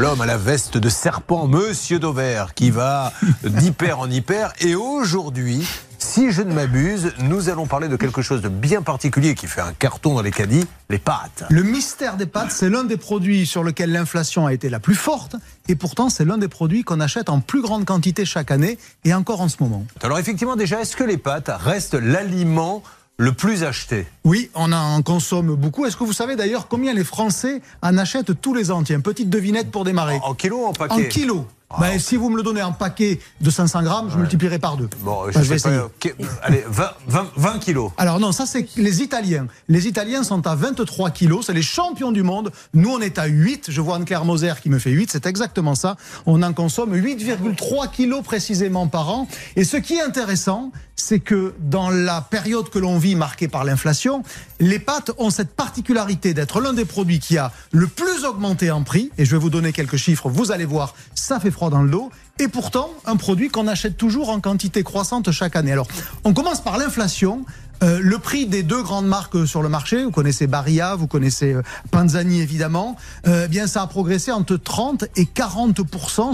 l'homme à la veste de serpent, Monsieur Dover, qui va d'hyper en hyper. Et aujourd'hui, si je ne m'abuse, nous allons parler de quelque chose de bien particulier qui fait un carton dans les caddies, les pâtes. Le mystère des pâtes, c'est l'un des produits sur lequel l'inflation a été la plus forte et pourtant c'est l'un des produits qu'on achète en plus grande quantité chaque année et encore en ce moment. Alors effectivement déjà, est-ce que les pâtes restent l'aliment le plus acheté Oui, on en consomme beaucoup. Est-ce que vous savez d'ailleurs combien les Français en achètent tous les ans? Tiens, petite devinette pour démarrer. En, kilos ou en paquet? En kilos. Ben, si vous me le donnez en paquet de 500 grammes, je multiplierai par deux. Bon, je, vais essayer. allez, 20, 20, kilos. Alors non, ça c'est les Italiens. Les Italiens sont à 23 kilos, c'est les champions du monde. Nous, on est à 8. Je vois Anne-Claire Moser qui me fait 8, c'est exactement ça. On en consomme 8,3 kilos précisément par an. Et ce qui est intéressant, c'est que dans la période que l'on vit marquée par l'inflation, les pâtes ont cette particularité d'être l'un des produits qui a le plus augmenté en prix. Et je vais vous donner quelques chiffres, vous allez voir, ça fait dans le dos. Et pourtant, un produit qu'on achète toujours en quantité croissante chaque année. Alors, on commence par l'inflation. Euh, le prix des deux grandes marques sur le marché, vous connaissez Barilla, vous connaissez euh, Panzani évidemment, euh, eh bien ça a progressé entre 30 et 40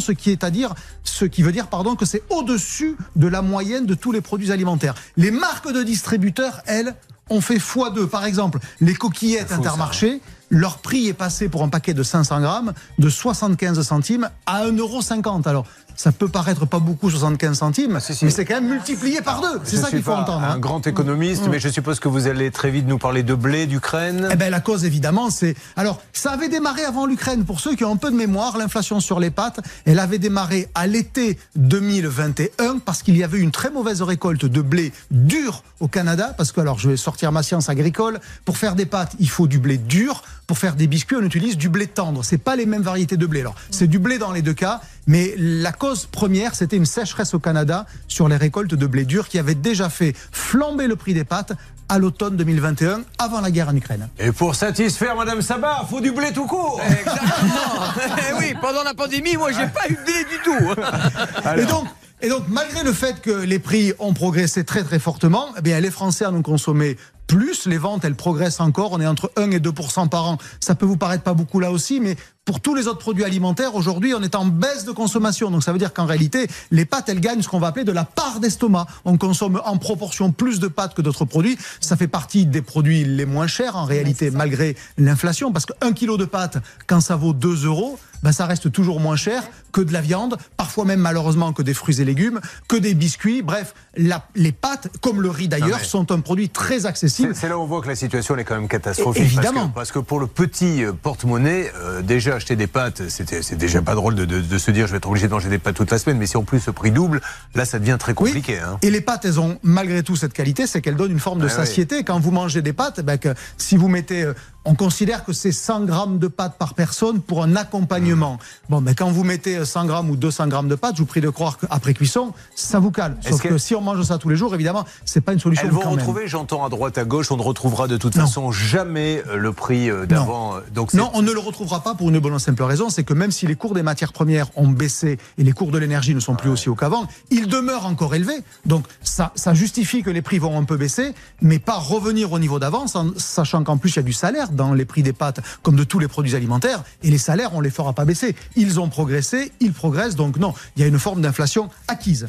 ce qui est à dire, ce qui veut dire pardon que c'est au-dessus de la moyenne de tous les produits alimentaires. Les marques de distributeurs, elles, ont fait x2. Par exemple, les coquillettes Intermarché, leur prix est passé pour un paquet de 500 grammes de 75 centimes à 1,50€. Alors, ça peut paraître pas beaucoup, 75 centimes, mais c'est quand même multiplié par deux. C'est ça qu'il faut entendre. Un hein. grand économiste, mm. mais je suppose que vous allez très vite nous parler de blé, d'Ukraine. Eh ben, la cause, évidemment, c'est. Alors, ça avait démarré avant l'Ukraine. Pour ceux qui ont un peu de mémoire, l'inflation sur les pâtes, elle avait démarré à l'été 2021 parce qu'il y avait une très mauvaise récolte de blé dur au Canada. Parce que, alors, je vais sortir ma science agricole. Pour faire des pâtes, il faut du blé dur. Pour faire des biscuits, on utilise du blé tendre. C'est pas les mêmes variétés de blé. Alors, c'est du blé dans les deux cas, mais la cause première, c'était une sécheresse au Canada sur les récoltes de blé dur qui avait déjà fait flamber le prix des pâtes à l'automne 2021, avant la guerre en Ukraine. Et pour satisfaire Madame Sabat, faut du blé tout court. Exactement. Eh oui, pendant la pandémie, moi, j'ai pas eu de blé du tout. Et donc, et donc, malgré le fait que les prix ont progressé très très fortement, eh bien, les Français en ont consommé plus. Les ventes, elles progressent encore. On est entre 1 et 2% par an. Ça peut vous paraître pas beaucoup là aussi, mais pour tous les autres produits alimentaires, aujourd'hui, on est en baisse de consommation. Donc ça veut dire qu'en réalité, les pâtes, elles gagnent ce qu'on va appeler de la part d'estomac. On consomme en proportion plus de pâtes que d'autres produits. Ça fait partie des produits les moins chers en réalité, malgré l'inflation. Parce qu'un kilo de pâtes, quand ça vaut 2 euros, ben ça reste toujours moins cher que de la viande, parfois même malheureusement que des fruits et légumes, que des biscuits. Bref, les pâtes, comme le riz d'ailleurs, sont un produit très accessible. C'est là où on voit que la situation est quand même catastrophique. Évidemment. Parce que, pour le petit euh, porte-monnaie, euh, déjà acheter des pâtes, c'est déjà pas drôle de, se dire je vais être obligé de manger des pâtes toute la semaine, mais si en plus ce prix double, là ça devient très compliqué. Hein. Et les pâtes, elles ont malgré tout cette qualité, c'est qu'elles donnent une forme de satiété. Quand vous mangez des pâtes, ben, que, si vous mettez euh, on considère que c'est 100 grammes de pâtes par personne pour un accompagnement. Mmh. Bon, mais quand vous mettez 100 grammes ou 200 grammes de pâtes, je vous prie de croire qu'après cuisson, ça vous calme. Sauf que... si on mange ça tous les jours, évidemment, c'est pas une solution. Elles vont retrouver, j'entends à droite, à gauche, on ne retrouvera de toute façon jamais euh, le prix euh, d'avant. Non. Euh, donc non, on ne le retrouvera pas pour une bonne et simple raison, c'est que même si les cours des matières premières ont baissé et les cours de l'énergie ne sont plus aussi hauts qu'avant, ils demeurent encore élevés. Donc ça, ça justifie que les prix vont un peu baisser, mais pas revenir au niveau d'avant, sachant qu'en plus il y a du salaire dans les prix des pâtes comme de tous les produits alimentaires, et les salaires, on les fera pas baisser. Ils ont progressé, ils progressent, donc non, il y a une forme d'inflation acquise.